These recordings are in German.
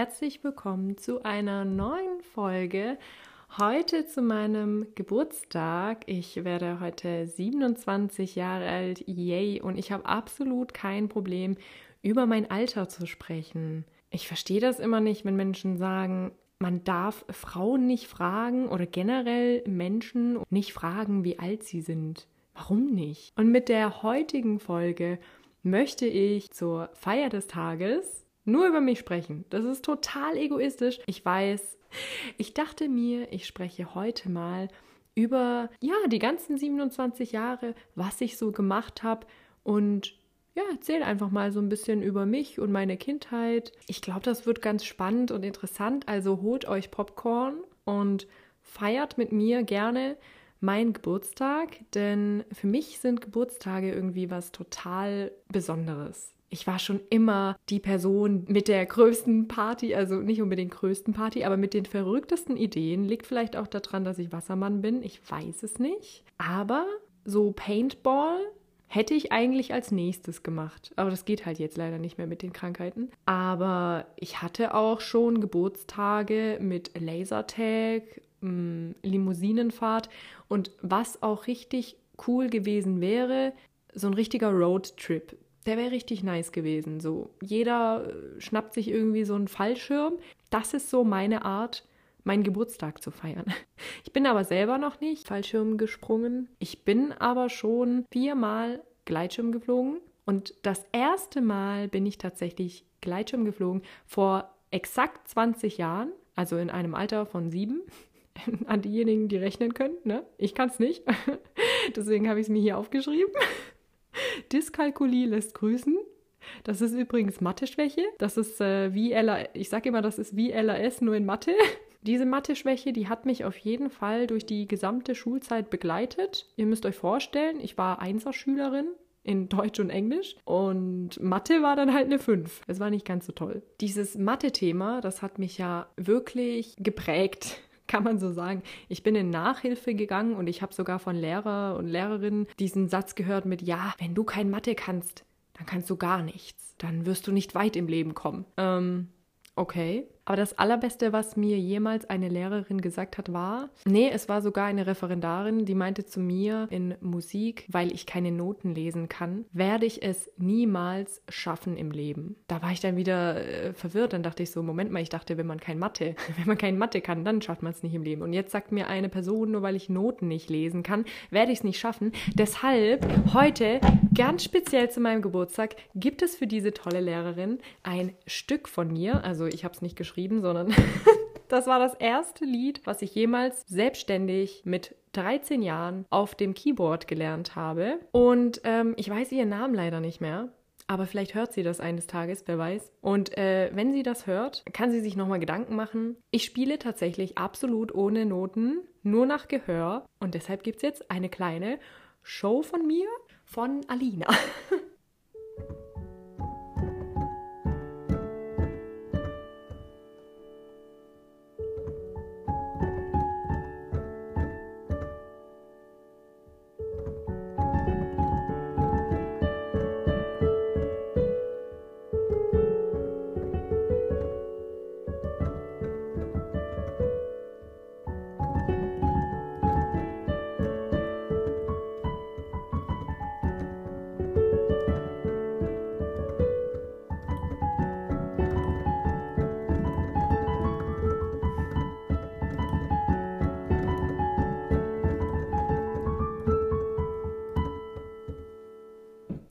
herzlich willkommen zu einer neuen Folge. Heute zu meinem Geburtstag. Ich werde heute 27 Jahre alt, yay, und ich habe absolut kein Problem, über mein Alter zu sprechen. Ich verstehe das immer nicht, wenn Menschen sagen, man darf Frauen nicht fragen oder generell Menschen nicht fragen, wie alt sie sind. Warum nicht? Und mit der heutigen Folge möchte ich zur Feier des Tages nur über mich sprechen. Das ist total egoistisch. Ich weiß. Ich dachte mir, ich spreche heute mal über ja, die ganzen 27 Jahre, was ich so gemacht habe und ja, erzähle einfach mal so ein bisschen über mich und meine Kindheit. Ich glaube, das wird ganz spannend und interessant. Also holt euch Popcorn und feiert mit mir gerne meinen Geburtstag, denn für mich sind Geburtstage irgendwie was total Besonderes. Ich war schon immer die Person mit der größten Party, also nicht unbedingt größten Party, aber mit den verrücktesten Ideen. Liegt vielleicht auch daran, dass ich Wassermann bin. Ich weiß es nicht. Aber so Paintball Hätte ich eigentlich als nächstes gemacht. Aber das geht halt jetzt leider nicht mehr mit den Krankheiten. Aber ich hatte auch schon Geburtstage mit Lasertag, mm, Limousinenfahrt und was auch richtig cool gewesen wäre, so ein richtiger Roadtrip. Der wäre richtig nice gewesen. So, jeder äh, schnappt sich irgendwie so einen Fallschirm. Das ist so meine Art, meinen Geburtstag zu feiern. Ich bin aber selber noch nicht Fallschirm gesprungen. Ich bin aber schon viermal Gleitschirm geflogen. Und das erste Mal bin ich tatsächlich Gleitschirm geflogen vor exakt 20 Jahren, also in einem Alter von sieben. An diejenigen, die rechnen können, ne? Ich kann es nicht. Deswegen habe ich es mir hier aufgeschrieben. Dyskalkulie lässt grüßen. Das ist übrigens Mathe-Schwäche. Das ist äh, wie LAS. Ich sage immer, das ist wie LAS, nur in Mathe. Diese Mathe-Schwäche, die hat mich auf jeden Fall durch die gesamte Schulzeit begleitet. Ihr müsst euch vorstellen, ich war Einserschülerin in Deutsch und Englisch und Mathe war dann halt eine 5. Das war nicht ganz so toll. Dieses Mathe-Thema, das hat mich ja wirklich geprägt kann man so sagen. Ich bin in Nachhilfe gegangen und ich habe sogar von Lehrer und Lehrerinnen diesen Satz gehört mit, ja, wenn du kein Mathe kannst, dann kannst du gar nichts. Dann wirst du nicht weit im Leben kommen. Ähm, okay. Aber das Allerbeste, was mir jemals eine Lehrerin gesagt hat, war, nee, es war sogar eine Referendarin, die meinte zu mir in Musik, weil ich keine Noten lesen kann, werde ich es niemals schaffen im Leben. Da war ich dann wieder äh, verwirrt, dann dachte ich so, Moment mal, ich dachte, wenn man kein Mathe, wenn man kein Mathe kann, dann schafft man es nicht im Leben. Und jetzt sagt mir eine Person, nur weil ich Noten nicht lesen kann, werde ich es nicht schaffen. Deshalb heute ganz speziell zu meinem Geburtstag gibt es für diese tolle Lehrerin ein Stück von mir, also ich habe es nicht geschrieben, geschrieben, sondern das war das erste Lied, was ich jemals selbstständig mit 13 Jahren auf dem Keyboard gelernt habe. Und ähm, ich weiß ihren Namen leider nicht mehr. Aber vielleicht hört sie das eines Tages, wer weiß. Und äh, wenn sie das hört, kann sie sich nochmal Gedanken machen. Ich spiele tatsächlich absolut ohne Noten, nur nach Gehör. Und deshalb gibt es jetzt eine kleine Show von mir, von Alina.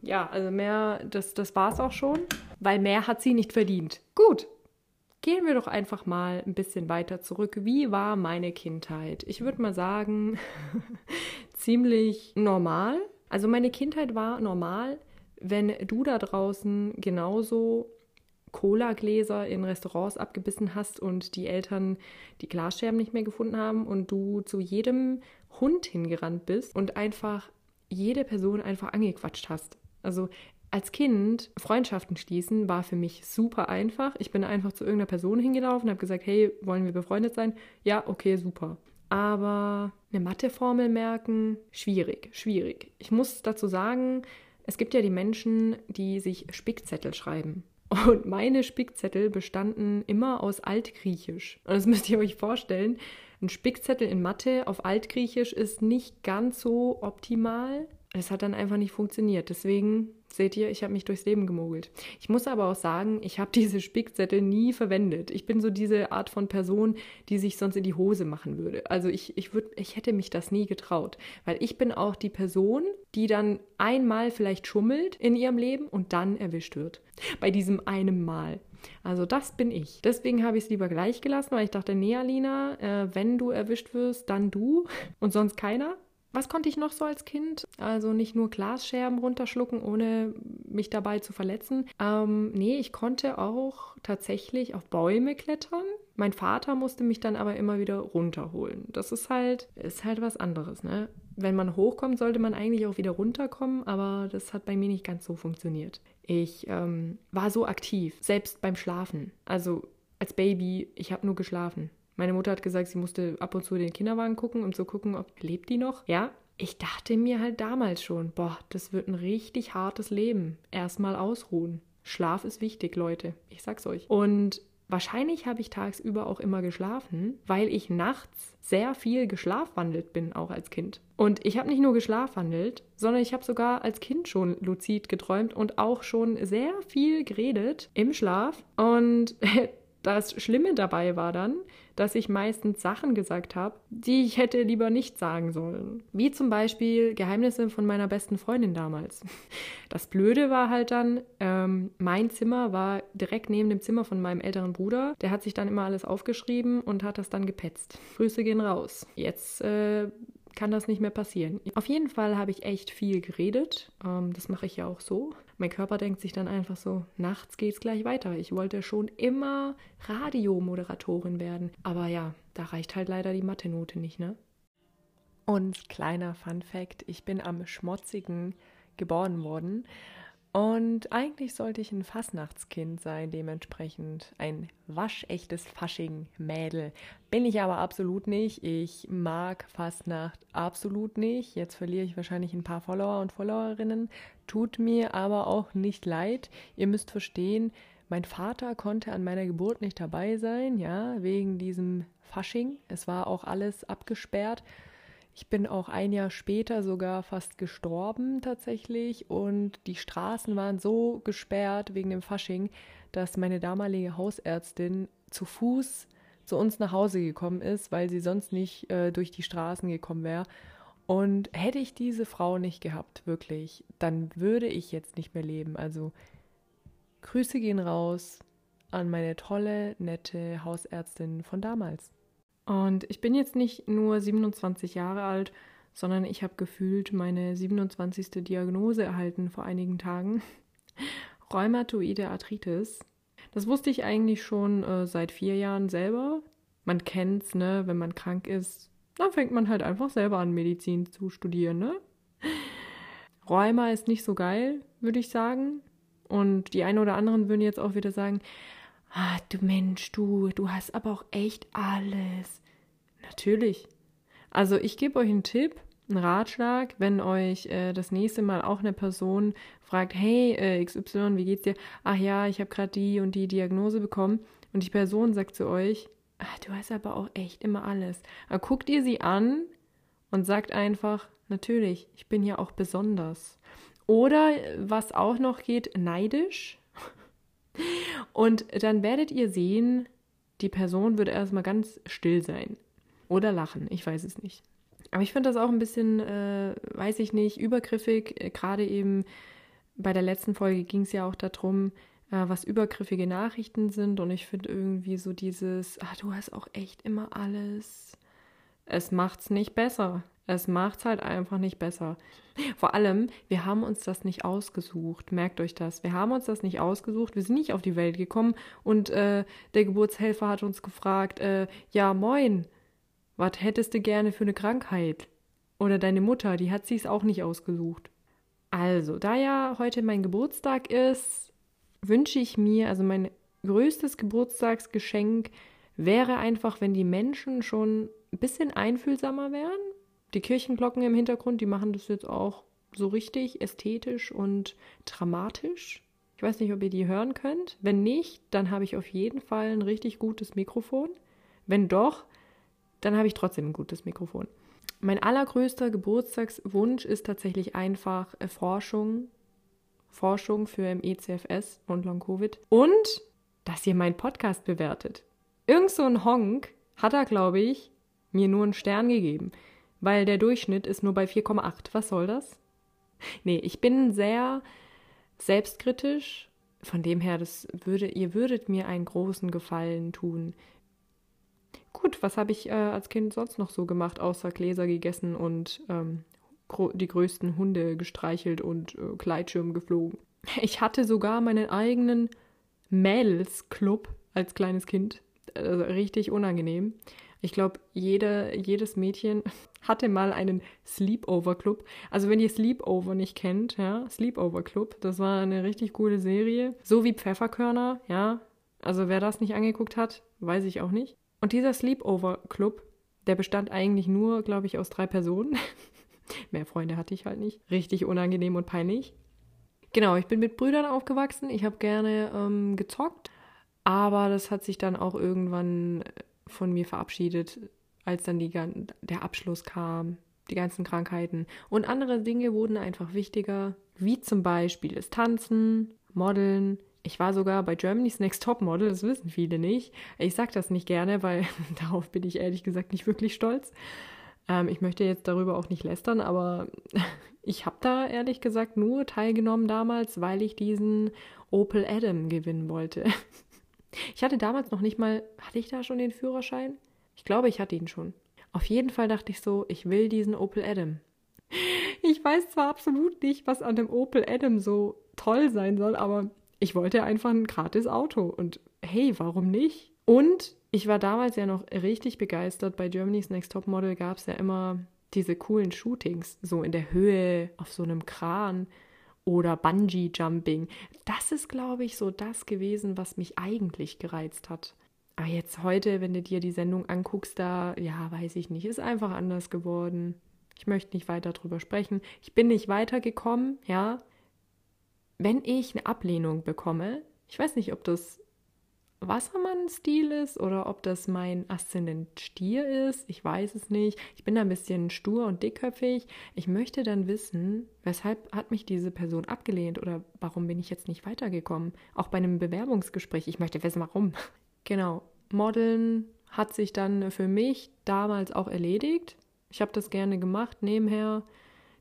ja, also mehr, das, das war es auch schon, weil mehr hat sie nicht verdient. Gut, gehen wir doch einfach mal ein bisschen weiter zurück. Wie war meine Kindheit? Ich würde mal sagen, ziemlich normal. Also meine Kindheit war normal, wenn du da draußen genauso Cola-Gläser in Restaurants abgebissen hast und die Eltern die Glasscherben nicht mehr gefunden haben und du zu jedem Hund hingerannt bist und einfach jede Person einfach angequatscht hast. Also als Kind Freundschaften schließen war für mich super einfach. Ich bin einfach zu irgendeiner Person hingelaufen, und habe gesagt, hey, wollen wir befreundet sein? Ja, okay, super. Aber eine Matheformel merken, schwierig, schwierig. Ich muss dazu sagen, es gibt ja die Menschen, die sich Spickzettel schreiben. Und meine Spickzettel bestanden immer aus Altgriechisch. Und das müsst ihr euch vorstellen. Ein Spickzettel in Mathe auf Altgriechisch ist nicht ganz so optimal. Es hat dann einfach nicht funktioniert. Deswegen seht ihr, ich habe mich durchs Leben gemogelt. Ich muss aber auch sagen, ich habe diese Spickzettel nie verwendet. Ich bin so diese Art von Person, die sich sonst in die Hose machen würde. Also ich, ich, würd, ich hätte mich das nie getraut. Weil ich bin auch die Person, die dann einmal vielleicht schummelt in ihrem Leben und dann erwischt wird. Bei diesem einem Mal. Also das bin ich. Deswegen habe ich es lieber gleich gelassen, weil ich dachte, nee, Alina, äh, wenn du erwischt wirst, dann du und sonst keiner. Was konnte ich noch so als Kind? Also nicht nur Glasscherben runterschlucken, ohne mich dabei zu verletzen. Ähm, nee, ich konnte auch tatsächlich auf Bäume klettern. Mein Vater musste mich dann aber immer wieder runterholen. Das ist halt, ist halt was anderes, ne? Wenn man hochkommt, sollte man eigentlich auch wieder runterkommen, aber das hat bei mir nicht ganz so funktioniert. Ich ähm, war so aktiv, selbst beim Schlafen. Also als Baby, ich habe nur geschlafen. Meine Mutter hat gesagt, sie musste ab und zu den Kinderwagen gucken, um zu gucken, ob lebt die noch. Ja, ich dachte mir halt damals schon, boah, das wird ein richtig hartes Leben. Erstmal ausruhen. Schlaf ist wichtig, Leute. Ich sag's euch. Und wahrscheinlich habe ich tagsüber auch immer geschlafen, weil ich nachts sehr viel geschlafwandelt bin, auch als Kind. Und ich habe nicht nur geschlafwandelt, sondern ich habe sogar als Kind schon luzid geträumt und auch schon sehr viel geredet im Schlaf. Und das Schlimme dabei war dann, dass ich meistens Sachen gesagt habe, die ich hätte lieber nicht sagen sollen. Wie zum Beispiel Geheimnisse von meiner besten Freundin damals. Das Blöde war halt dann, ähm, mein Zimmer war direkt neben dem Zimmer von meinem älteren Bruder. Der hat sich dann immer alles aufgeschrieben und hat das dann gepetzt. Grüße gehen raus. Jetzt äh, kann das nicht mehr passieren. Auf jeden Fall habe ich echt viel geredet. Ähm, das mache ich ja auch so. Mein Körper denkt sich dann einfach so, nachts geht's gleich weiter. Ich wollte schon immer Radiomoderatorin werden. Aber ja, da reicht halt leider die Mathe-Note nicht, ne? Und kleiner Fun Fact, ich bin am Schmotzigen geboren worden. Und eigentlich sollte ich ein Fasnachtskind sein, dementsprechend ein waschechtes Fasching-Mädel. Bin ich aber absolut nicht. Ich mag Fastnacht absolut nicht. Jetzt verliere ich wahrscheinlich ein paar Follower und Followerinnen. Tut mir aber auch nicht leid. Ihr müsst verstehen, mein Vater konnte an meiner Geburt nicht dabei sein, ja, wegen diesem Fasching. Es war auch alles abgesperrt. Ich bin auch ein Jahr später sogar fast gestorben tatsächlich und die Straßen waren so gesperrt wegen dem Fasching, dass meine damalige Hausärztin zu Fuß zu uns nach Hause gekommen ist, weil sie sonst nicht äh, durch die Straßen gekommen wäre. Und hätte ich diese Frau nicht gehabt, wirklich, dann würde ich jetzt nicht mehr leben. Also Grüße gehen raus an meine tolle, nette Hausärztin von damals. Und ich bin jetzt nicht nur 27 Jahre alt, sondern ich habe gefühlt meine 27. Diagnose erhalten vor einigen Tagen. Rheumatoide Arthritis. Das wusste ich eigentlich schon äh, seit vier Jahren selber. Man kennt's, ne? Wenn man krank ist, dann fängt man halt einfach selber an, Medizin zu studieren, ne? Rheuma ist nicht so geil, würde ich sagen. Und die einen oder anderen würden jetzt auch wieder sagen, Ah, du Mensch, du, du hast aber auch echt alles. Natürlich. Also ich gebe euch einen Tipp, einen Ratschlag, wenn euch äh, das nächste Mal auch eine Person fragt, hey äh, XY, wie geht's dir? Ach ja, ich habe gerade die und die Diagnose bekommen und die Person sagt zu euch, ach, du hast aber auch echt immer alles. Dann guckt ihr sie an und sagt einfach, natürlich, ich bin ja auch besonders. Oder was auch noch geht, neidisch. Und dann werdet ihr sehen, die Person wird erstmal ganz still sein. Oder lachen, ich weiß es nicht. Aber ich finde das auch ein bisschen, äh, weiß ich nicht, übergriffig. Äh, Gerade eben bei der letzten Folge ging es ja auch darum, äh, was übergriffige Nachrichten sind. Und ich finde irgendwie so dieses, ah, du hast auch echt immer alles. Es macht's nicht besser. Es macht's halt einfach nicht besser. Vor allem, wir haben uns das nicht ausgesucht. Merkt euch das. Wir haben uns das nicht ausgesucht. Wir sind nicht auf die Welt gekommen und äh, der Geburtshelfer hat uns gefragt, äh, ja, moin, was hättest du gerne für eine Krankheit? Oder deine Mutter, die hat sich's auch nicht ausgesucht. Also, da ja heute mein Geburtstag ist, wünsche ich mir, also mein größtes Geburtstagsgeschenk wäre einfach, wenn die Menschen schon ein bisschen einfühlsamer wären die Kirchenglocken im Hintergrund, die machen das jetzt auch so richtig ästhetisch und dramatisch. Ich weiß nicht, ob ihr die hören könnt. Wenn nicht, dann habe ich auf jeden Fall ein richtig gutes Mikrofon. Wenn doch, dann habe ich trotzdem ein gutes Mikrofon. Mein allergrößter Geburtstagswunsch ist tatsächlich einfach äh, Forschung. Forschung für MECFS und Long-Covid. Und dass ihr meinen Podcast bewertet. Irgend so ein Honk hat er, glaube ich, mir nur einen Stern gegeben, weil der Durchschnitt ist nur bei 4,8. Was soll das? Nee, ich bin sehr selbstkritisch. Von dem her, das würde, ihr würdet mir einen großen Gefallen tun. Gut, was habe ich äh, als Kind sonst noch so gemacht, außer Gläser gegessen und ähm, die größten Hunde gestreichelt und äh, Gleitschirm geflogen? Ich hatte sogar meinen eigenen Mädelsclub als kleines Kind. Also richtig unangenehm. Ich glaube, jedes Mädchen hatte mal einen Sleepover Club. Also wenn ihr Sleepover nicht kennt, ja, Sleepover Club, das war eine richtig coole Serie. So wie Pfefferkörner, ja. Also wer das nicht angeguckt hat, weiß ich auch nicht. Und dieser Sleepover Club, der bestand eigentlich nur, glaube ich, aus drei Personen. Mehr Freunde hatte ich halt nicht. Richtig unangenehm und peinlich. Genau, ich bin mit Brüdern aufgewachsen. Ich habe gerne ähm, gezockt. Aber das hat sich dann auch irgendwann von mir verabschiedet, als dann die, der Abschluss kam, die ganzen Krankheiten. Und andere Dinge wurden einfach wichtiger, wie zum Beispiel das Tanzen, Modeln. Ich war sogar bei Germany's Next Top Model, das wissen viele nicht. Ich sage das nicht gerne, weil darauf bin ich ehrlich gesagt nicht wirklich stolz. Ähm, ich möchte jetzt darüber auch nicht lästern, aber ich habe da ehrlich gesagt nur teilgenommen damals, weil ich diesen Opel Adam gewinnen wollte. Ich hatte damals noch nicht mal, hatte ich da schon den Führerschein? Ich glaube, ich hatte ihn schon. Auf jeden Fall dachte ich so, ich will diesen Opel Adam. Ich weiß zwar absolut nicht, was an dem Opel Adam so toll sein soll, aber ich wollte einfach ein gratis Auto und hey, warum nicht? Und ich war damals ja noch richtig begeistert. Bei Germany's Next Top Model gab es ja immer diese coolen Shootings, so in der Höhe, auf so einem Kran oder Bungee Jumping. Das ist, glaube ich, so das gewesen, was mich eigentlich gereizt hat. Aber jetzt heute, wenn du dir die Sendung anguckst, da, ja, weiß ich nicht, ist einfach anders geworden. Ich möchte nicht weiter drüber sprechen. Ich bin nicht weitergekommen, ja. Wenn ich eine Ablehnung bekomme, ich weiß nicht, ob das Wassermann-Stil ist oder ob das mein Aszendent Stier ist. Ich weiß es nicht. Ich bin da ein bisschen stur und dickköpfig. Ich möchte dann wissen, weshalb hat mich diese Person abgelehnt oder warum bin ich jetzt nicht weitergekommen? Auch bei einem Bewerbungsgespräch. Ich möchte wissen, warum. Genau. Modeln hat sich dann für mich damals auch erledigt. Ich habe das gerne gemacht nebenher.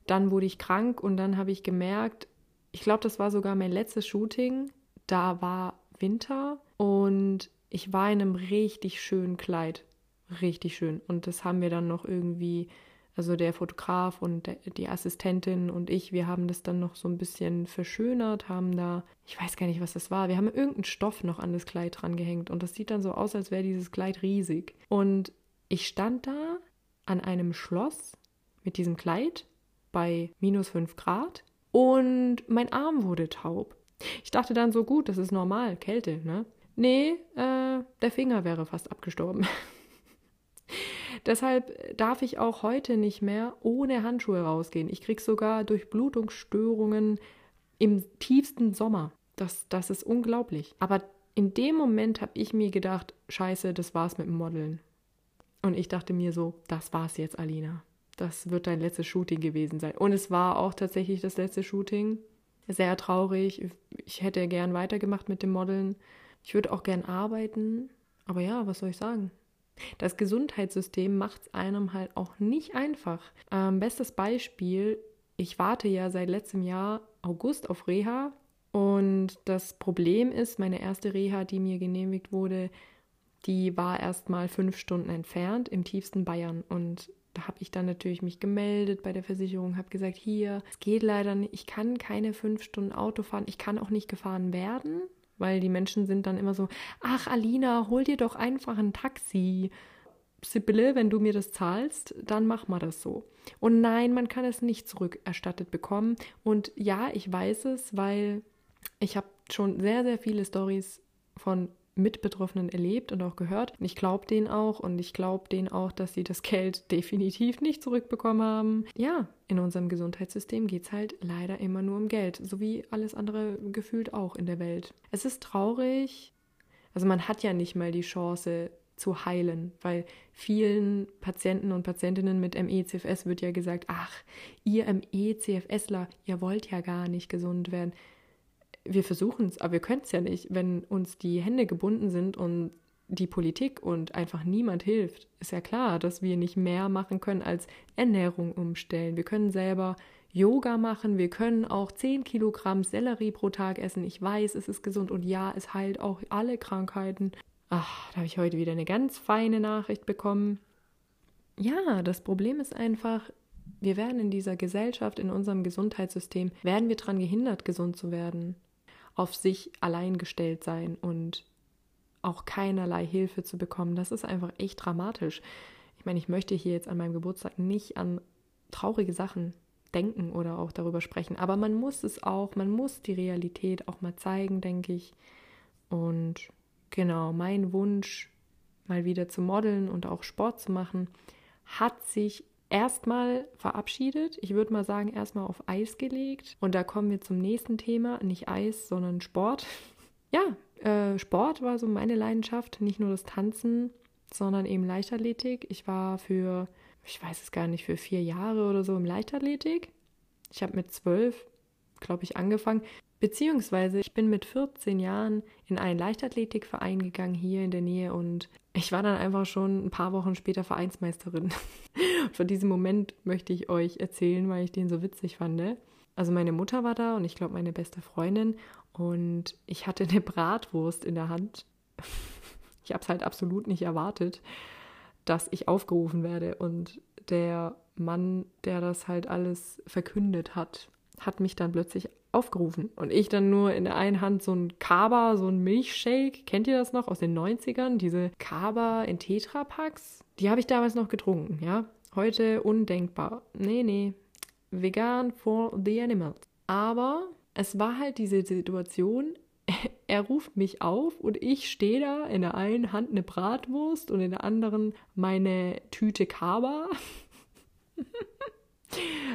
Dann wurde ich krank und dann habe ich gemerkt, ich glaube, das war sogar mein letztes Shooting. Da war Winter und ich war in einem richtig schönen Kleid. Richtig schön. Und das haben wir dann noch irgendwie, also der Fotograf und die Assistentin und ich, wir haben das dann noch so ein bisschen verschönert, haben da, ich weiß gar nicht, was das war, wir haben irgendeinen Stoff noch an das Kleid dran gehängt und das sieht dann so aus, als wäre dieses Kleid riesig. Und ich stand da an einem Schloss mit diesem Kleid bei minus 5 Grad und mein Arm wurde taub. Ich dachte dann so, gut, das ist normal, Kälte, ne? Nee, äh, der Finger wäre fast abgestorben. Deshalb darf ich auch heute nicht mehr ohne Handschuhe rausgehen. Ich kriege sogar Durchblutungsstörungen im tiefsten Sommer. Das, das ist unglaublich. Aber in dem Moment habe ich mir gedacht, scheiße, das war's mit dem Modeln. Und ich dachte mir so, das war's jetzt, Alina. Das wird dein letztes Shooting gewesen sein. Und es war auch tatsächlich das letzte Shooting sehr traurig. Ich hätte gern weitergemacht mit dem Modeln. Ich würde auch gern arbeiten. Aber ja, was soll ich sagen? Das Gesundheitssystem macht es einem halt auch nicht einfach. Ähm, bestes Beispiel, ich warte ja seit letztem Jahr August auf Reha und das Problem ist, meine erste Reha, die mir genehmigt wurde, die war erst mal fünf Stunden entfernt im tiefsten Bayern und habe ich dann natürlich mich gemeldet bei der Versicherung, habe gesagt, hier, es geht leider nicht, ich kann keine fünf Stunden Auto fahren, ich kann auch nicht gefahren werden, weil die Menschen sind dann immer so, ach Alina, hol dir doch einfach ein Taxi. Sibylle, wenn du mir das zahlst, dann mach mal das so. Und nein, man kann es nicht zurückerstattet bekommen. Und ja, ich weiß es, weil ich habe schon sehr, sehr viele Stories von Mitbetroffenen erlebt und auch gehört. Ich glaube denen auch und ich glaube denen auch, dass sie das Geld definitiv nicht zurückbekommen haben. Ja, in unserem Gesundheitssystem geht es halt leider immer nur um Geld, so wie alles andere gefühlt auch in der Welt. Es ist traurig, also man hat ja nicht mal die Chance, zu heilen, weil vielen Patienten und Patientinnen mit ME-CFS wird ja gesagt, ach, ihr ME-CFSler, ihr wollt ja gar nicht gesund werden. Wir versuchen es, aber wir können es ja nicht, wenn uns die Hände gebunden sind und die Politik und einfach niemand hilft. Ist ja klar, dass wir nicht mehr machen können als Ernährung umstellen. Wir können selber Yoga machen, wir können auch 10 Kilogramm Sellerie pro Tag essen. Ich weiß, es ist gesund und ja, es heilt auch alle Krankheiten. Ach, da habe ich heute wieder eine ganz feine Nachricht bekommen. Ja, das Problem ist einfach, wir werden in dieser Gesellschaft, in unserem Gesundheitssystem, werden wir daran gehindert, gesund zu werden, auf sich allein gestellt sein und auch keinerlei Hilfe zu bekommen. Das ist einfach echt dramatisch. Ich meine, ich möchte hier jetzt an meinem Geburtstag nicht an traurige Sachen denken oder auch darüber sprechen, aber man muss es auch, man muss die Realität auch mal zeigen, denke ich. Und genau, mein Wunsch, mal wieder zu modeln und auch Sport zu machen, hat sich erstmal verabschiedet. Ich würde mal sagen, erstmal auf Eis gelegt. Und da kommen wir zum nächsten Thema, nicht Eis, sondern Sport. Ja, äh, Sport war so meine Leidenschaft, nicht nur das Tanzen, sondern eben Leichtathletik. Ich war für, ich weiß es gar nicht, für vier Jahre oder so im Leichtathletik. Ich habe mit zwölf, glaube ich, angefangen. Beziehungsweise ich bin mit 14 Jahren in einen Leichtathletikverein gegangen hier in der Nähe und ich war dann einfach schon ein paar Wochen später Vereinsmeisterin. von diesem Moment möchte ich euch erzählen, weil ich den so witzig fand. Also meine Mutter war da und ich glaube meine beste Freundin und ich hatte eine Bratwurst in der Hand. Ich habe es halt absolut nicht erwartet, dass ich aufgerufen werde und der Mann, der das halt alles verkündet hat, hat mich dann plötzlich aufgerufen. Und ich dann nur in der einen Hand so ein Kaba, so ein Milchshake. Kennt ihr das noch aus den 90ern? Diese Kaba in Tetrapacks? Die habe ich damals noch getrunken, ja. Heute undenkbar. Nee, nee. Vegan for the animals. Aber es war halt diese Situation, er ruft mich auf und ich stehe da in der einen Hand eine Bratwurst und in der anderen meine Tüte Kaba.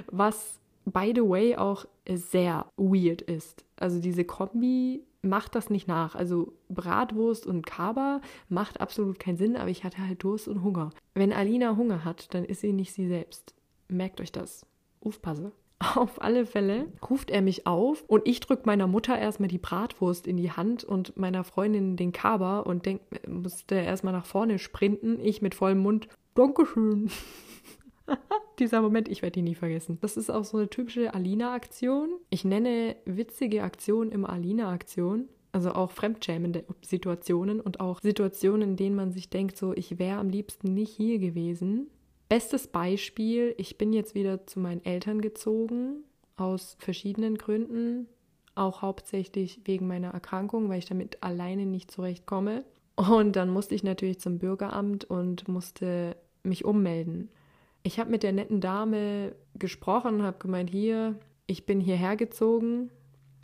Was by the way, auch sehr weird ist. Also diese Kombi macht das nicht nach. Also Bratwurst und Kaba macht absolut keinen Sinn, aber ich hatte halt Durst und Hunger. Wenn Alina Hunger hat, dann ist sie nicht sie selbst. Merkt euch das. Aufpasse. Auf alle Fälle ruft er mich auf und ich drücke meiner Mutter erstmal die Bratwurst in die Hand und meiner Freundin den Kaba und denk, musste erstmal nach vorne sprinten. Ich mit vollem Mund. Dankeschön. Dieser Moment, ich werde ihn nie vergessen. Das ist auch so eine typische Alina-Aktion. Ich nenne witzige Aktionen immer Alina-Aktion. Also auch fremdschämende Situationen und auch Situationen, in denen man sich denkt, so, ich wäre am liebsten nicht hier gewesen. Bestes Beispiel, ich bin jetzt wieder zu meinen Eltern gezogen, aus verschiedenen Gründen. Auch hauptsächlich wegen meiner Erkrankung, weil ich damit alleine nicht zurechtkomme. Und dann musste ich natürlich zum Bürgeramt und musste mich ummelden. Ich habe mit der netten Dame gesprochen habe gemeint, hier, ich bin hierher gezogen.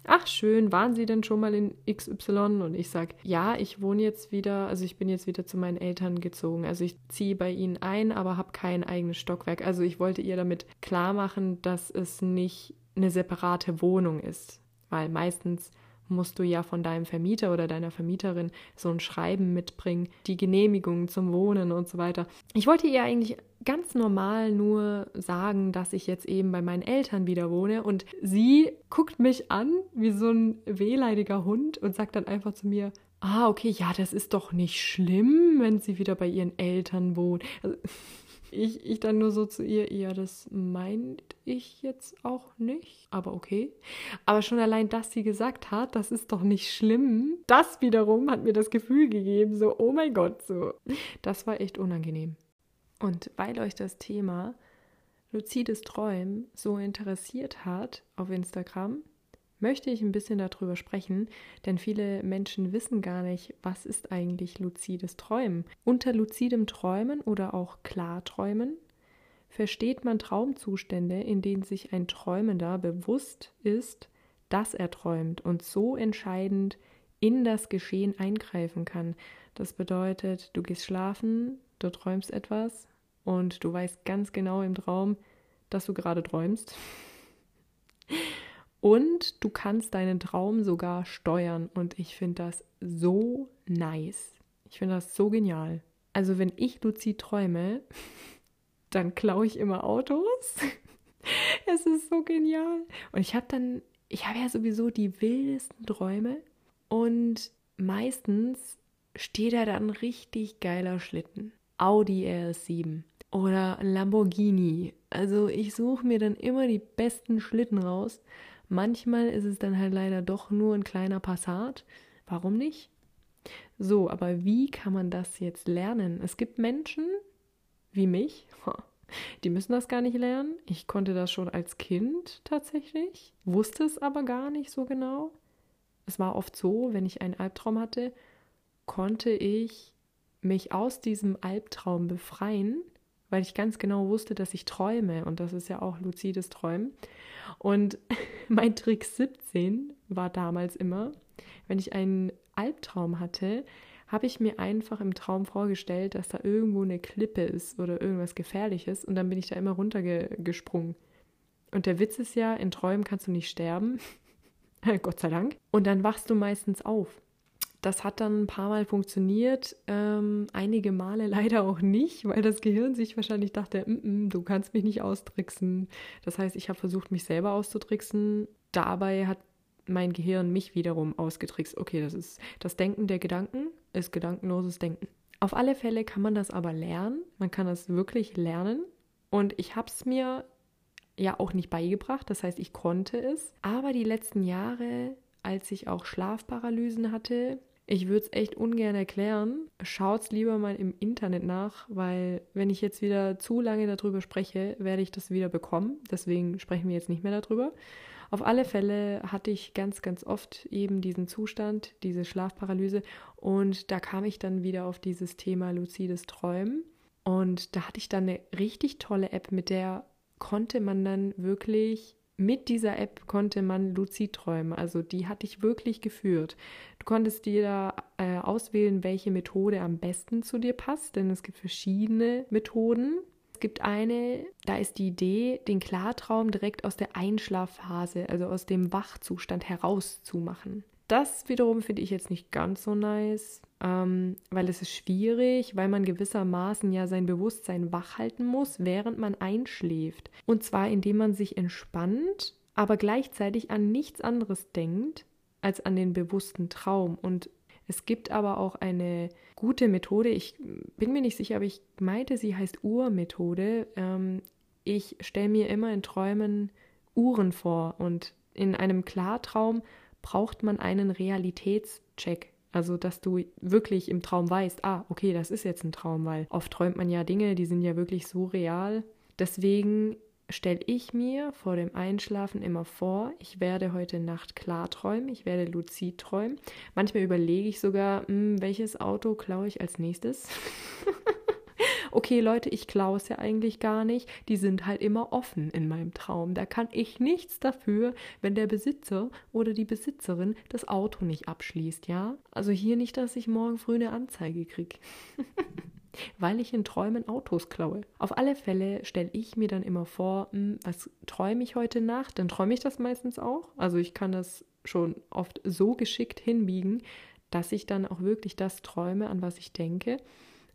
Ach schön, waren Sie denn schon mal in XY? Und ich sage, ja, ich wohne jetzt wieder, also ich bin jetzt wieder zu meinen Eltern gezogen. Also ich ziehe bei Ihnen ein, aber habe kein eigenes Stockwerk. Also ich wollte ihr damit klar machen, dass es nicht eine separate Wohnung ist. Weil meistens musst du ja von deinem Vermieter oder deiner Vermieterin so ein Schreiben mitbringen, die Genehmigung zum Wohnen und so weiter. Ich wollte ihr eigentlich ganz normal nur sagen, dass ich jetzt eben bei meinen Eltern wieder wohne und sie guckt mich an wie so ein wehleidiger Hund und sagt dann einfach zu mir, ah, okay, ja, das ist doch nicht schlimm, wenn sie wieder bei ihren Eltern wohnt. Also, ich, ich dann nur so zu ihr, ja, das meint ich jetzt auch nicht, aber okay. Aber schon allein, dass sie gesagt hat, das ist doch nicht schlimm, das wiederum hat mir das Gefühl gegeben, so, oh mein Gott, so. Das war echt unangenehm. Und weil euch das Thema luzides Träumen so interessiert hat auf Instagram, möchte ich ein bisschen darüber sprechen, denn viele Menschen wissen gar nicht, was ist eigentlich luzides Träumen. Unter luzidem Träumen oder auch Klarträumen versteht man Traumzustände, in denen sich ein Träumender bewusst ist, dass er träumt und so entscheidend in das Geschehen eingreifen kann. Das bedeutet, du gehst schlafen, du träumst etwas und du weißt ganz genau im Traum, dass du gerade träumst. Und du kannst deinen Traum sogar steuern. Und ich finde das so nice. Ich finde das so genial. Also wenn ich luzid träume, dann klaue ich immer Autos. es ist so genial. Und ich habe dann, ich habe ja sowieso die wildesten Träume. Und meistens steht da dann richtig geiler Schlitten. Audi RS7 oder Lamborghini. Also ich suche mir dann immer die besten Schlitten raus. Manchmal ist es dann halt leider doch nur ein kleiner Passat. Warum nicht? So, aber wie kann man das jetzt lernen? Es gibt Menschen wie mich, die müssen das gar nicht lernen. Ich konnte das schon als Kind tatsächlich, wusste es aber gar nicht so genau. Es war oft so, wenn ich einen Albtraum hatte, konnte ich mich aus diesem Albtraum befreien, weil ich ganz genau wusste, dass ich träume und das ist ja auch luzides Träumen. Und mein Trick 17 war damals immer, wenn ich einen Albtraum hatte, habe ich mir einfach im Traum vorgestellt, dass da irgendwo eine Klippe ist oder irgendwas Gefährliches und dann bin ich da immer runtergesprungen. Und der Witz ist ja, in Träumen kannst du nicht sterben. Gott sei Dank. Und dann wachst du meistens auf. Das hat dann ein paar Mal funktioniert, ähm, einige Male leider auch nicht, weil das Gehirn sich wahrscheinlich dachte, mm -mm, du kannst mich nicht austricksen. Das heißt, ich habe versucht, mich selber auszutricksen. Dabei hat mein Gehirn mich wiederum ausgetrickst. Okay, das ist das Denken der Gedanken, ist gedankenloses Denken. Auf alle Fälle kann man das aber lernen. Man kann das wirklich lernen. Und ich habe es mir ja auch nicht beigebracht. Das heißt, ich konnte es. Aber die letzten Jahre, als ich auch Schlafparalysen hatte, ich würde es echt ungern erklären. Schaut's lieber mal im Internet nach, weil wenn ich jetzt wieder zu lange darüber spreche, werde ich das wieder bekommen. Deswegen sprechen wir jetzt nicht mehr darüber. Auf alle Fälle hatte ich ganz, ganz oft eben diesen Zustand, diese Schlafparalyse und da kam ich dann wieder auf dieses Thema luzides Träumen und da hatte ich dann eine richtig tolle App, mit der konnte man dann wirklich mit dieser App konnte man luzid träumen. Also die hatte ich wirklich geführt. Du konntest dir da äh, auswählen, welche Methode am besten zu dir passt, denn es gibt verschiedene Methoden. Es gibt eine, da ist die Idee, den Klartraum direkt aus der Einschlafphase, also aus dem Wachzustand herauszumachen. Das wiederum finde ich jetzt nicht ganz so nice, ähm, weil es ist schwierig, weil man gewissermaßen ja sein Bewusstsein wach halten muss, während man einschläft. Und zwar indem man sich entspannt, aber gleichzeitig an nichts anderes denkt als an den bewussten Traum. Und es gibt aber auch eine gute Methode, ich bin mir nicht sicher, aber ich meinte, sie heißt Uhrmethode. Ähm, ich stelle mir immer in Träumen Uhren vor und in einem Klartraum braucht man einen Realitätscheck. Also, dass du wirklich im Traum weißt, ah, okay, das ist jetzt ein Traum, weil oft träumt man ja Dinge, die sind ja wirklich so real. Deswegen stelle ich mir vor dem Einschlafen immer vor, ich werde heute Nacht klar träumen, ich werde luzid träumen. Manchmal überlege ich sogar, mh, hm, welches Auto klaue ich als nächstes. okay Leute, ich klaue es ja eigentlich gar nicht, die sind halt immer offen in meinem Traum. Da kann ich nichts dafür, wenn der Besitzer oder die Besitzerin das Auto nicht abschließt, ja? Also hier nicht, dass ich morgen früh eine Anzeige kriege. weil ich in Träumen Autos klaue. Auf alle Fälle stelle ich mir dann immer vor, hm, was träume ich heute Nacht? Dann träume ich das meistens auch. Also ich kann das schon oft so geschickt hinbiegen, dass ich dann auch wirklich das träume, an was ich denke.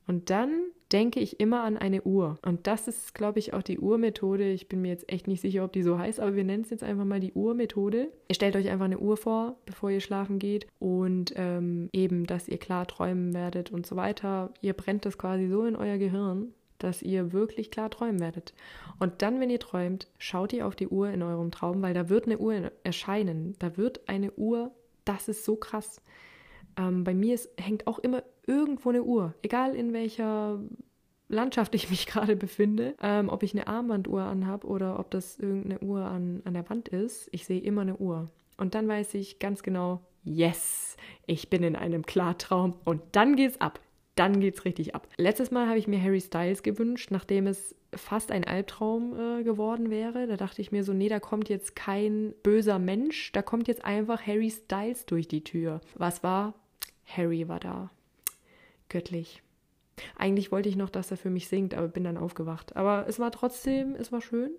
Und dann denke ich immer an eine Uhr. Und das ist, glaube ich, auch die Uhrmethode. Ich bin mir jetzt echt nicht sicher, ob die so heißt, aber wir nennen es jetzt einfach mal die Uhrmethode. Ihr stellt euch einfach eine Uhr vor, bevor ihr schlafen geht und ähm, eben, dass ihr klar träumen werdet und so weiter. Ihr brennt das quasi so in euer Gehirn, dass ihr wirklich klar träumen werdet. Und dann, wenn ihr träumt, schaut ihr auf die Uhr in eurem Traum, weil da wird eine Uhr erscheinen. Da wird eine Uhr, das ist so krass. Ähm, bei mir ist, hängt auch immer irgendwo eine Uhr, egal in welcher Landschaft ich mich gerade befinde, ähm, ob ich eine Armbanduhr anhabe oder ob das irgendeine Uhr an, an der Wand ist, ich sehe immer eine Uhr. Und dann weiß ich ganz genau, yes, ich bin in einem Klartraum und dann geht's ab. dann geht's richtig ab. Letztes Mal habe ich mir Harry Styles gewünscht, nachdem es fast ein Albtraum äh, geworden wäre. Da dachte ich mir so, nee, da kommt jetzt kein böser Mensch, da kommt jetzt einfach Harry Styles durch die Tür. Was war? Harry war da. Göttlich. Eigentlich wollte ich noch, dass er für mich singt, aber bin dann aufgewacht. Aber es war trotzdem, es war schön.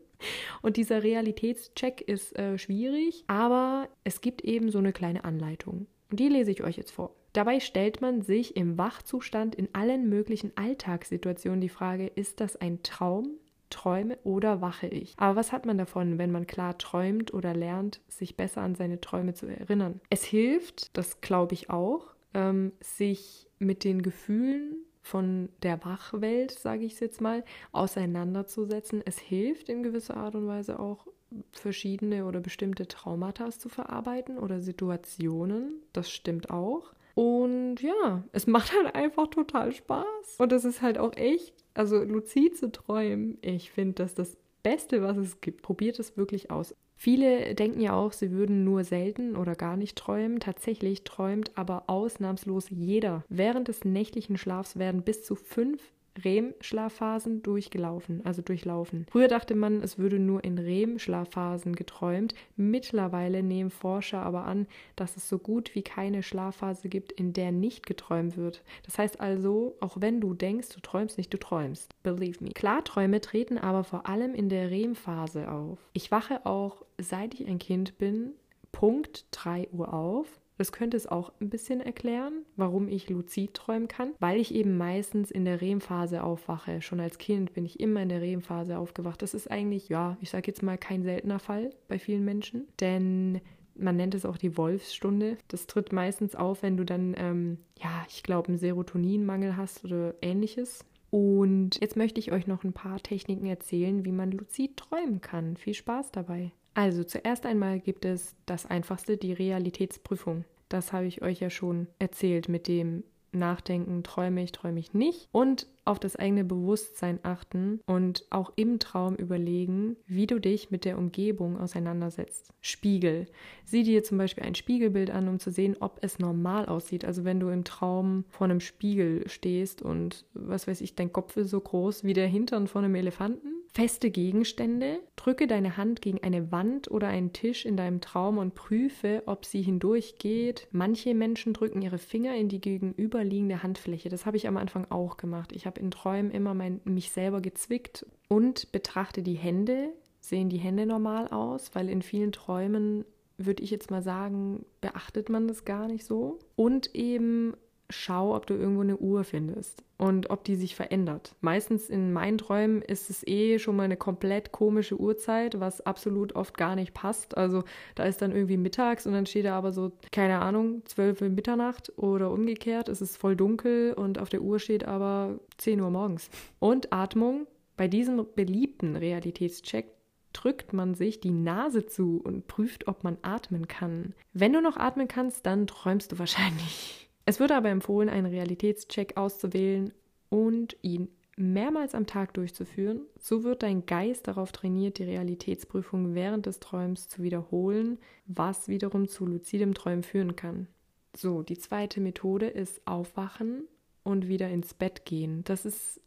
Und dieser Realitätscheck ist äh, schwierig, aber es gibt eben so eine kleine Anleitung. Und die lese ich euch jetzt vor. Dabei stellt man sich im Wachzustand in allen möglichen Alltagssituationen die Frage, ist das ein Traum, träume oder wache ich? Aber was hat man davon, wenn man klar träumt oder lernt, sich besser an seine Träume zu erinnern? Es hilft, das glaube ich auch, ähm, sich mit den Gefühlen von der Wachwelt, sage ich es jetzt mal, auseinanderzusetzen. Es hilft in gewisser Art und Weise auch, verschiedene oder bestimmte Traumata zu verarbeiten oder Situationen. Das stimmt auch. Und ja, es macht halt einfach total Spaß. Und es ist halt auch echt, also luzid zu träumen, ich finde das das Beste, was es gibt. Probiert es wirklich aus. Viele denken ja auch, sie würden nur selten oder gar nicht träumen. Tatsächlich träumt aber ausnahmslos jeder. Während des nächtlichen Schlafs werden bis zu fünf REM-Schlafphasen durchgelaufen, also durchlaufen. Früher dachte man, es würde nur in REM-Schlafphasen geträumt. Mittlerweile nehmen Forscher aber an, dass es so gut wie keine Schlafphase gibt, in der nicht geträumt wird. Das heißt also, auch wenn du denkst, du träumst nicht, du träumst. Believe me. Klarträume treten aber vor allem in der REM-Phase auf. Ich wache auch, seit ich ein Kind bin, Punkt 3 Uhr auf das könnte es auch ein bisschen erklären, warum ich luzid träumen kann, weil ich eben meistens in der REM-Phase aufwache. Schon als Kind bin ich immer in der REM-Phase aufgewacht. Das ist eigentlich, ja, ich sage jetzt mal kein seltener Fall bei vielen Menschen, denn man nennt es auch die Wolfsstunde. Das tritt meistens auf, wenn du dann, ähm, ja, ich glaube, einen Serotoninmangel hast oder ähnliches. Und jetzt möchte ich euch noch ein paar Techniken erzählen, wie man luzid träumen kann. Viel Spaß dabei. Also zuerst einmal gibt es das einfachste, die Realitätsprüfung. Das habe ich euch ja schon erzählt mit dem Nachdenken, träume ich, träume ich nicht und auf das eigene Bewusstsein achten und auch im Traum überlegen, wie du dich mit der Umgebung auseinandersetzt. Spiegel. Sieh dir zum Beispiel ein Spiegelbild an, um zu sehen, ob es normal aussieht. Also wenn du im Traum vor einem Spiegel stehst und was weiß ich, dein Kopf ist so groß wie der Hintern von einem Elefanten, feste Gegenstände, drücke deine Hand gegen eine Wand oder einen Tisch in deinem Traum und prüfe, ob sie hindurchgeht. Manche Menschen drücken ihre Finger in die gegenüberliegende Handfläche. Das habe ich am Anfang auch gemacht. Ich habe in Träumen immer mein, mich selber gezwickt und betrachte die Hände. Sehen die Hände normal aus? Weil in vielen Träumen würde ich jetzt mal sagen, beachtet man das gar nicht so. Und eben schau, ob du irgendwo eine Uhr findest und ob die sich verändert. Meistens in meinen Träumen ist es eh schon mal eine komplett komische Uhrzeit, was absolut oft gar nicht passt. Also da ist dann irgendwie mittags und dann steht da aber so, keine Ahnung, 12 Uhr Mitternacht oder umgekehrt. Es ist voll dunkel und auf der Uhr steht aber 10 Uhr morgens. Und Atmung. Bei diesem beliebten Realitätscheck drückt man sich die Nase zu und prüft, ob man atmen kann. Wenn du noch atmen kannst, dann träumst du wahrscheinlich. Es wird aber empfohlen, einen Realitätscheck auszuwählen und ihn mehrmals am Tag durchzuführen. So wird dein Geist darauf trainiert, die Realitätsprüfung während des Träums zu wiederholen, was wiederum zu luzidem Träumen führen kann. So, die zweite Methode ist Aufwachen und wieder ins Bett gehen. Das ist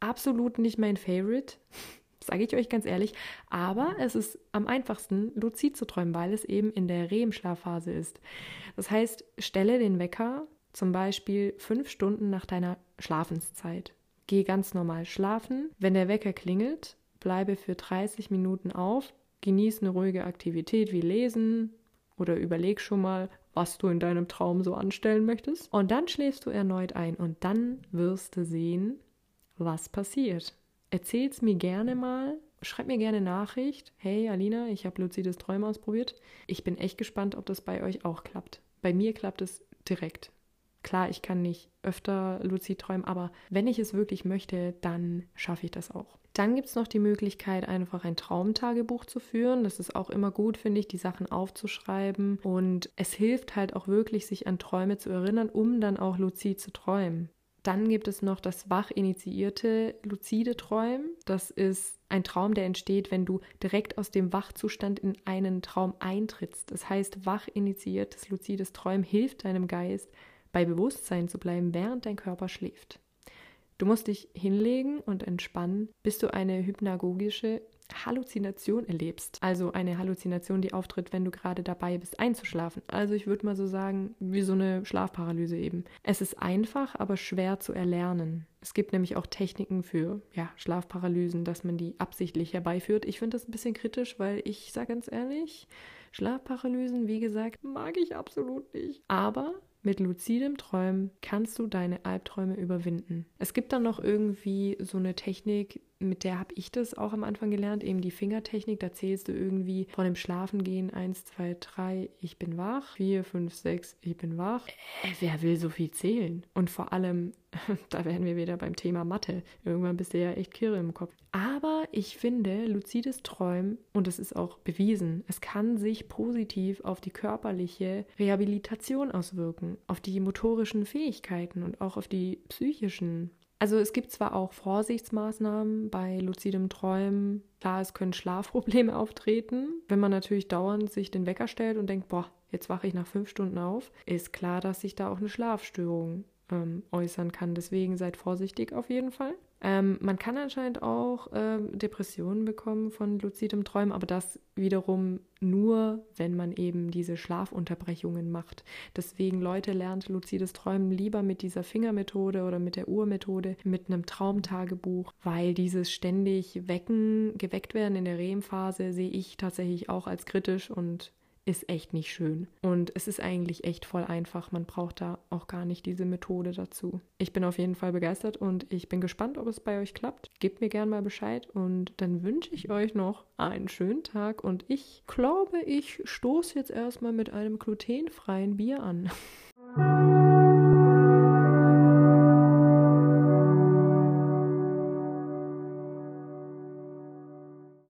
absolut nicht mein Favorite, sage ich euch ganz ehrlich, aber es ist am einfachsten, luzid zu träumen, weil es eben in der REM-Schlafphase ist. Das heißt, stelle den Wecker zum Beispiel fünf Stunden nach deiner Schlafenszeit. Geh ganz normal schlafen. Wenn der Wecker klingelt, bleibe für 30 Minuten auf, genieß eine ruhige Aktivität wie Lesen oder überleg schon mal, was du in deinem Traum so anstellen möchtest. Und dann schläfst du erneut ein und dann wirst du sehen, was passiert. Erzähl's mir gerne mal. Schreib mir gerne Nachricht. Hey Alina, ich habe luzides Träumen ausprobiert. Ich bin echt gespannt, ob das bei euch auch klappt. Bei mir klappt es direkt. Klar, ich kann nicht öfter luzid träumen, aber wenn ich es wirklich möchte, dann schaffe ich das auch. Dann gibt es noch die Möglichkeit, einfach ein Traumtagebuch zu führen. Das ist auch immer gut, finde ich, die Sachen aufzuschreiben. Und es hilft halt auch wirklich, sich an Träume zu erinnern, um dann auch luzid zu träumen. Dann gibt es noch das wach initiierte luzide Träumen. Das ist ein Traum, der entsteht, wenn du direkt aus dem Wachzustand in einen Traum eintrittst. Das heißt, wach initiiertes luzides Träumen hilft deinem Geist, bei Bewusstsein zu bleiben, während dein Körper schläft. Du musst dich hinlegen und entspannen, bis du eine hypnagogische Halluzination erlebst. Also eine Halluzination, die auftritt, wenn du gerade dabei bist, einzuschlafen. Also ich würde mal so sagen, wie so eine Schlafparalyse eben. Es ist einfach, aber schwer zu erlernen. Es gibt nämlich auch Techniken für ja, Schlafparalysen, dass man die absichtlich herbeiführt. Ich finde das ein bisschen kritisch, weil ich sage ganz ehrlich, Schlafparalysen, wie gesagt, mag ich absolut nicht. Aber mit luzidem Träumen kannst du deine Albträume überwinden. Es gibt dann noch irgendwie so eine Technik, mit der habe ich das auch am Anfang gelernt, eben die Fingertechnik. Da zählst du irgendwie von dem Schlafengehen 1, 2, 3, ich bin wach, 4, 5, 6, ich bin wach. Äh, wer will so viel zählen? Und vor allem, da werden wir wieder beim Thema Mathe. Irgendwann bist du ja echt kirre im Kopf. Aber ich finde, luzides Träumen, und es ist auch bewiesen, es kann sich positiv auf die körperliche Rehabilitation auswirken, auf die motorischen Fähigkeiten und auch auf die psychischen also es gibt zwar auch Vorsichtsmaßnahmen bei luzidem Träumen. Klar, es können Schlafprobleme auftreten. Wenn man natürlich dauernd sich den Wecker stellt und denkt, boah, jetzt wache ich nach fünf Stunden auf, ist klar, dass sich da auch eine Schlafstörung ähm, äußern kann. Deswegen seid vorsichtig auf jeden Fall. Ähm, man kann anscheinend auch ähm, Depressionen bekommen von luzidem Träumen, aber das wiederum nur, wenn man eben diese Schlafunterbrechungen macht. Deswegen, Leute, lernt luzides Träumen lieber mit dieser Fingermethode oder mit der Uhrmethode, mit einem Traumtagebuch, weil dieses ständig Wecken, geweckt werden in der REM-Phase sehe ich tatsächlich auch als kritisch und ist echt nicht schön. Und es ist eigentlich echt voll einfach. Man braucht da auch gar nicht diese Methode dazu. Ich bin auf jeden Fall begeistert und ich bin gespannt, ob es bei euch klappt. Gebt mir gerne mal Bescheid und dann wünsche ich euch noch einen schönen Tag und ich glaube, ich stoße jetzt erstmal mit einem glutenfreien Bier an.